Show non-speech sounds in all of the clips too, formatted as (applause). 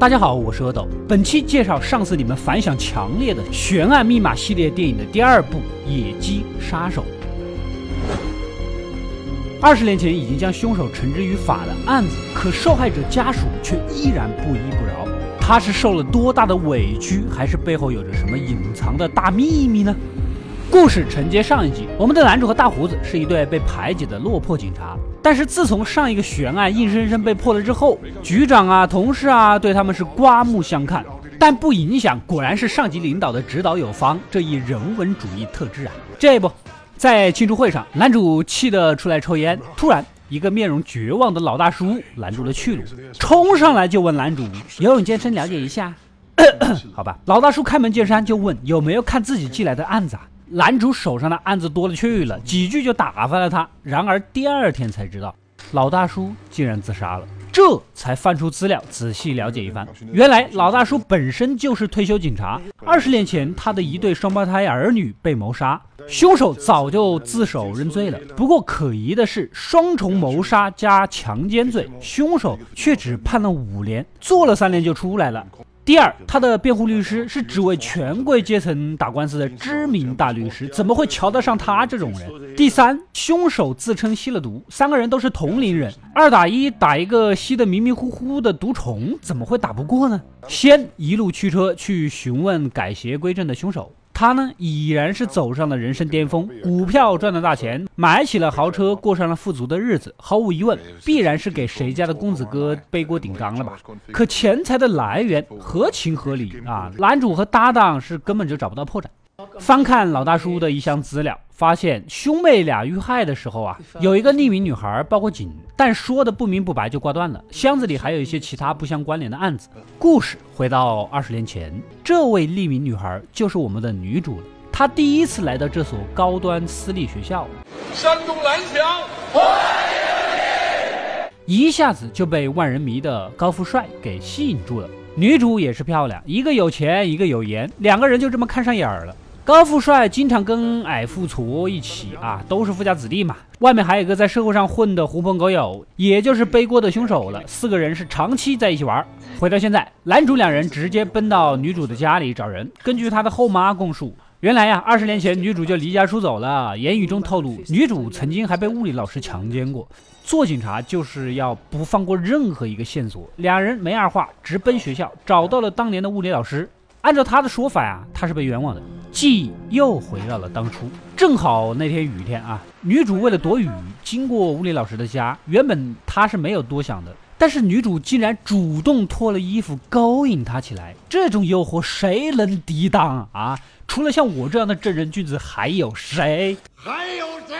大家好，我是阿斗。本期介绍上次你们反响强烈的悬案密码系列电影的第二部《野鸡杀手》。二十年前已经将凶手绳之于法的案子，可受害者家属却依然不依不饶。他是受了多大的委屈，还是背后有着什么隐藏的大秘密呢？故事承接上一集，我们的男主和大胡子是一对被排挤的落魄警察。但是自从上一个悬案硬生生被破了之后，局长啊、同事啊对他们是刮目相看，但不影响，果然是上级领导的指导有方，这一人文主义特质啊！这不，在庆祝会上，男主气得出来抽烟，突然一个面容绝望的老大叔拦住了去路，冲上来就问男主 (coughs) 游泳健身了解一下。(coughs) 好吧，老大叔开门见山就问有没有看自己寄来的案子啊？男主手上的案子多了去了，几句就打发了他。然而第二天才知道，老大叔竟然自杀了。这才翻出资料，仔细了解一番。原来老大叔本身就是退休警察。二十年前，他的一对双胞胎儿女被谋杀，凶手早就自首认罪了。不过可疑的是，双重谋杀加强奸罪，凶手却只判了五年，坐了三年就出来了。第二，他的辩护律师是只为权贵阶层打官司的知名大律师，怎么会瞧得上他这种人？第三，凶手自称吸了毒，三个人都是同龄人，二打一打一个吸得迷迷糊糊的毒虫，怎么会打不过呢？先一路驱车去询问改邪归正的凶手。他呢，已然是走上了人生巅峰，股票赚了大钱，买起了豪车，过上了富足的日子。毫无疑问，必然是给谁家的公子哥背锅顶缸了吧？可钱财的来源合情合理啊，男主和搭档是根本就找不到破绽。翻看老大叔的一箱资料，发现兄妹俩遇害的时候啊，有一个匿名女孩报过警，但说的不明不白就挂断了。箱子里还有一些其他不相关联的案子。故事回到二十年前，这位匿名女孩就是我们的女主了。她第一次来到这所高端私立学校，山东蓝翔，欢迎你！一下子就被万人迷的高富帅给吸引住了。女主也是漂亮，一个有钱，一个有颜，两个人就这么看上眼了。高富帅经常跟矮富矬一起啊，都是富家子弟嘛。外面还有一个在社会上混的狐朋狗友，也就是背锅的凶手了。四个人是长期在一起玩。回到现在，男主两人直接奔到女主的家里找人。根据他的后妈供述，原来呀，二十年前女主就离家出走了。言语中透露，女主曾经还被物理老师强奸过。做警察就是要不放过任何一个线索。两人没二话，直奔学校，找到了当年的物理老师。按照他的说法呀，他是被冤枉的，记忆又回到了当初。正好那天雨天啊，女主为了躲雨，经过物理老师的家。原本她是没有多想的，但是女主竟然主动脱了衣服勾引他起来，这种诱惑谁能抵挡啊？除了像我这样的正人君子，还有谁？还有谁？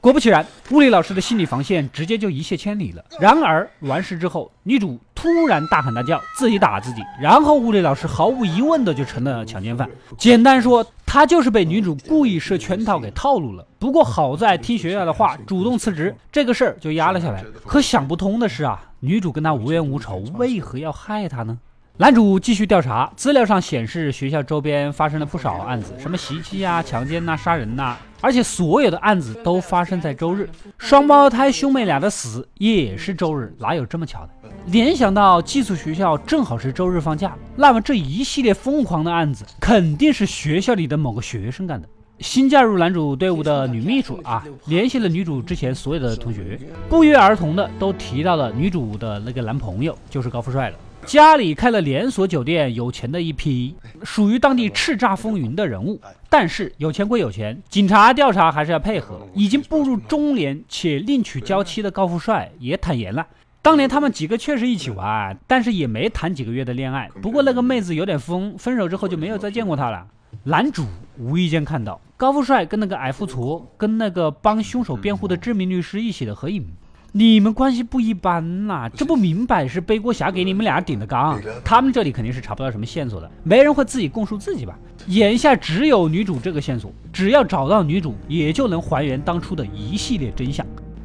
果不其然，物理老师的心理防线直接就一泻千里了。然而完事之后，女主突然大喊大叫，自己打自己，然后物理老师毫无疑问的就成了强奸犯。简单说，他就是被女主故意设圈套给套路了。不过好在听学校的话，主动辞职，这个事儿就压了下来。可想不通的是啊，女主跟他无冤无仇，为何要害他呢？男主继续调查，资料上显示学校周边发生了不少案子，什么袭击啊、强奸呐、杀人呐，而且所有的案子都发生在周日。双胞胎兄妹俩的死也是周日，哪有这么巧的？联想到寄宿学校正好是周日放假，那么这一系列疯狂的案子肯定是学校里的某个学生干的。新加入男主队伍的女秘书啊，联系了女主之前所有的同学，不约而同的都提到了女主的那个男朋友就是高富帅了。家里开了连锁酒店，有钱的一批，属于当地叱咤风云的人物。但是有钱归有钱，警察调查还是要配合。已经步入中年且另娶娇妻的高富帅也坦言了，当年他们几个确实一起玩，但是也没谈几个月的恋爱。不过那个妹子有点疯，分手之后就没有再见过他了。男主无意间看到高富帅跟那个矮富矬跟那个帮凶手辩护的知名律师一起的合影。你们关系不一般呐，这不明摆是背锅侠给你们俩顶的缸。他们这里肯定是查不到什么线索的，没人会自己供述自己吧？眼下只有女主这个线索，只要找到女主，也就能还原当初的一系列真相。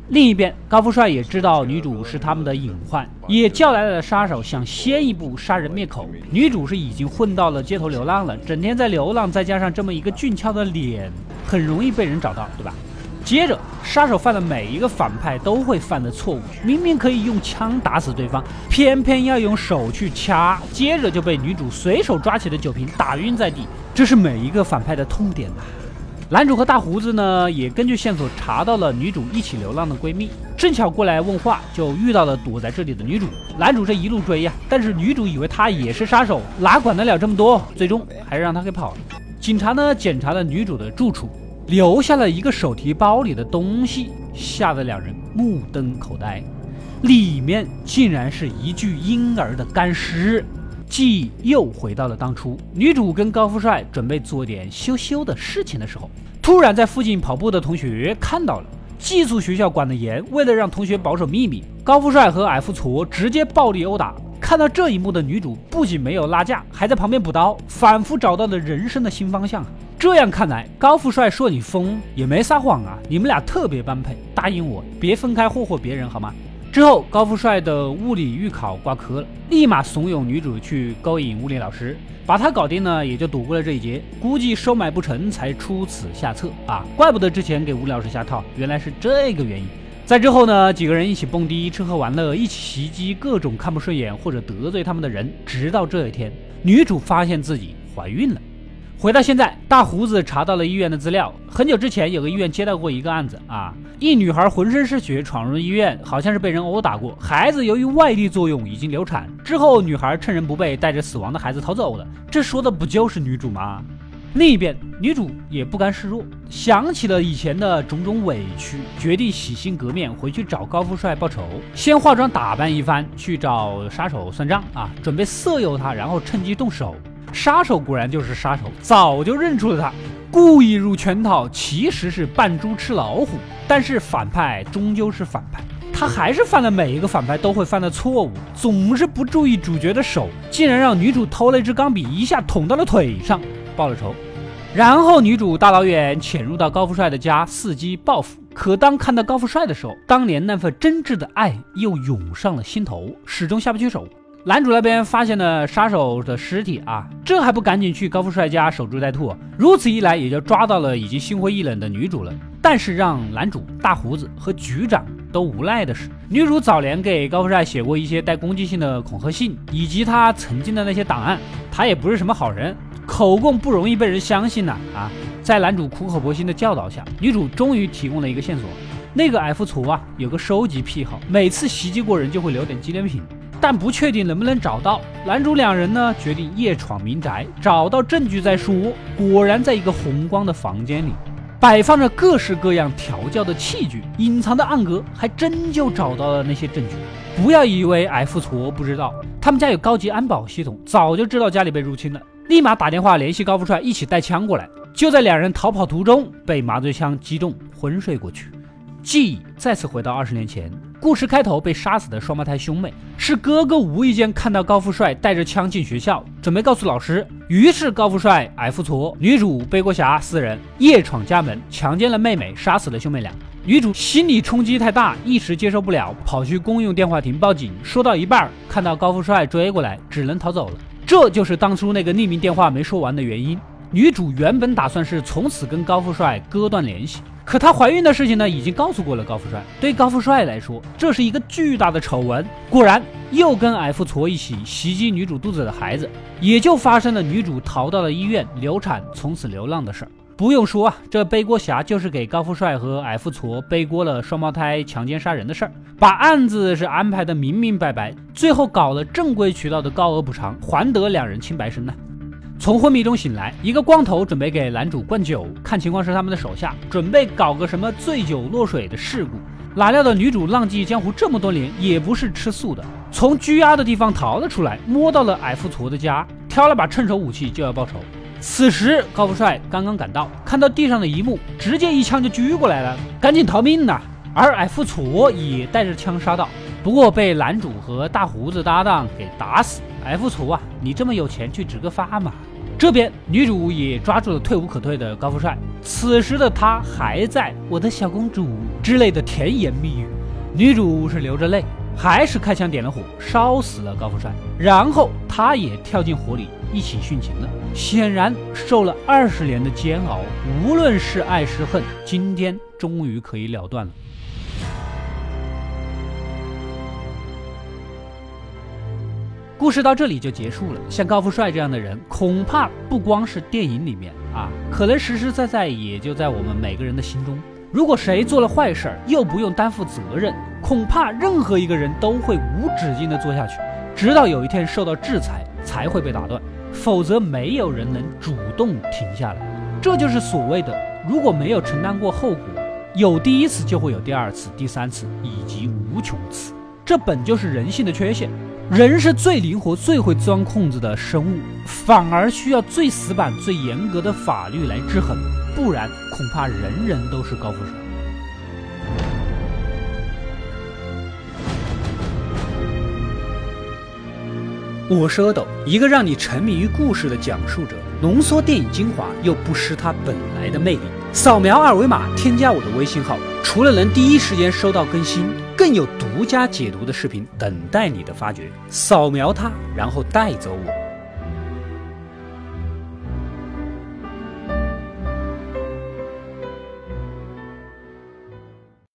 另一边，高富帅也知道女主是他们的隐患，也叫来了杀手，想先一步杀人灭口。女主是已经混到了街头流浪了，整天在流浪，再加上这么一个俊俏的脸，很容易被人找到，对吧？接着，杀手犯了每一个反派都会犯的错误，明明可以用枪打死对方，偏偏要用手去掐，接着就被女主随手抓起的酒瓶打晕在地，这是每一个反派的痛点呐。男主和大胡子呢，也根据线索查到了女主一起流浪的闺蜜，正巧过来问话，就遇到了躲在这里的女主。男主这一路追呀，但是女主以为他也是杀手，哪管得了这么多，最终还是让他给跑了。警察呢，检查了女主的住处。留下了一个手提包里的东西，吓得两人目瞪口呆。里面竟然是一具婴儿的干尸。记忆又回到了当初，女主跟高富帅准备做点羞羞的事情的时候，突然在附近跑步的同学看到了。寄宿学校管得严，为了让同学保守秘密，高富帅和矮富矬直接暴力殴打。看到这一幕的女主不仅没有拉架，还在旁边补刀，仿佛找到了人生的新方向。这样看来，高富帅说你疯也没撒谎啊！你们俩特别般配，答应我别分开霍霍别人好吗？之后，高富帅的物理预考挂科了，立马怂恿女主去勾引物理老师，把他搞定呢，也就躲过了这一劫。估计收买不成才出此下策啊！怪不得之前给物理老师下套，原来是这个原因。在之后呢，几个人一起蹦迪、吃喝玩乐，一起袭击各种看不顺眼或者得罪他们的人，直到这一天，女主发现自己怀孕了。回到现在，大胡子查到了医院的资料。很久之前，有个医院接到过一个案子啊，一女孩浑身是血闯入医院，好像是被人殴打过，孩子由于外力作用已经流产。之后，女孩趁人不备，带着死亡的孩子逃走了。这说的不就是女主吗？另一边，女主也不甘示弱，想起了以前的种种委屈，决定洗心革面，回去找高富帅报仇。先化妆打扮一番，去找杀手算账啊，准备色诱他，然后趁机动手。杀手果然就是杀手，早就认出了他，故意入圈套，其实是扮猪吃老虎。但是反派终究是反派，他还是犯了每一个反派都会犯的错误，总是不注意主角的手，竟然让女主偷了一支钢笔，一下捅到了腿上，报了仇。然后女主大老远潜入到高富帅的家，伺机报复。可当看到高富帅的时候，当年那份真挚的爱又涌上了心头，始终下不去手。男主那边发现了杀手的尸体啊，这还不赶紧去高富帅家守株待兔？如此一来，也就抓到了已经心灰意冷的女主了。但是让男主大胡子和局长都无奈的是，女主早年给高富帅写过一些带攻击性的恐吓信，以及他曾经的那些档案，他也不是什么好人，口供不容易被人相信呐啊！在男主苦口婆心的教导下，女主终于提供了一个线索：那个矮富矬啊，有个收集癖好，每次袭击过人就会留点纪念品。但不确定能不能找到。男主两人呢，决定夜闯民宅，找到证据再说。果然，在一个红光的房间里，摆放着各式各样调教的器具，隐藏的暗格还真就找到了那些证据。不要以为 F 矬不知道，他们家有高级安保系统，早就知道家里被入侵了，立马打电话联系高富帅，一起带枪过来。就在两人逃跑途中，被麻醉枪击中，昏睡过去。记忆再次回到二十年前，故事开头被杀死的双胞胎兄妹是哥哥无意间看到高富帅带着枪进学校，准备告诉老师，于是高富帅、矮富矬、女主背锅侠四人夜闯家门，强奸了妹妹，杀死了兄妹俩。女主心理冲击太大，一时接受不了，跑去公用电话亭报警。说到一半，看到高富帅追过来，只能逃走了。这就是当初那个匿名电话没说完的原因。女主原本打算是从此跟高富帅割断联系。可她怀孕的事情呢，已经告诉过了高富帅。对高富帅来说，这是一个巨大的丑闻。果然，又跟 F 矬一起袭击女主肚子的孩子，也就发生了女主逃到了医院流产，从此流浪的事儿。不用说啊，这背锅侠就是给高富帅和 F 矬背锅了双胞胎强奸杀人的事儿，把案子是安排的明明白白，最后搞了正规渠道的高额补偿，还得两人清白身呢。从昏迷中醒来，一个光头准备给男主灌酒，看情况是他们的手下准备搞个什么醉酒落水的事故。哪料到女主浪迹江湖这么多年，也不是吃素的，从拘押的地方逃了出来，摸到了矮富矬的家，挑了把趁手武器就要报仇。此时高富帅刚刚赶到，看到地上的一幕，直接一枪就狙过来了，赶紧逃命呐！而矮富矬也带着枪杀到，不过被男主和大胡子搭档给打死。矮富矬啊，你这么有钱，去植个发嘛！这边女主也抓住了退无可退的高富帅，此时的他还在“我的小公主”之类的甜言蜜语，女主是流着泪，还是开枪点了火，烧死了高富帅，然后他也跳进火里一起殉情了。显然受了二十年的煎熬，无论是爱是恨，今天终于可以了断了。故事到这里就结束了。像高富帅这样的人，恐怕不光是电影里面啊，可能实实在在也就在我们每个人的心中。如果谁做了坏事儿，又不用担负责任，恐怕任何一个人都会无止境的做下去，直到有一天受到制裁才会被打断，否则没有人能主动停下来。这就是所谓的，如果没有承担过后果，有第一次就会有第二次、第三次以及无穷次。这本就是人性的缺陷。人是最灵活、最会钻空子的生物，反而需要最死板、最严格的法律来制衡，不然恐怕人人都是高富帅。我是阿斗，一个让你沉迷于故事的讲述者，浓缩电影精华又不失它本来的魅力。扫描二维码，添加我的微信号，除了能第一时间收到更新。更有独家解读的视频等待你的发掘，扫描它，然后带走我。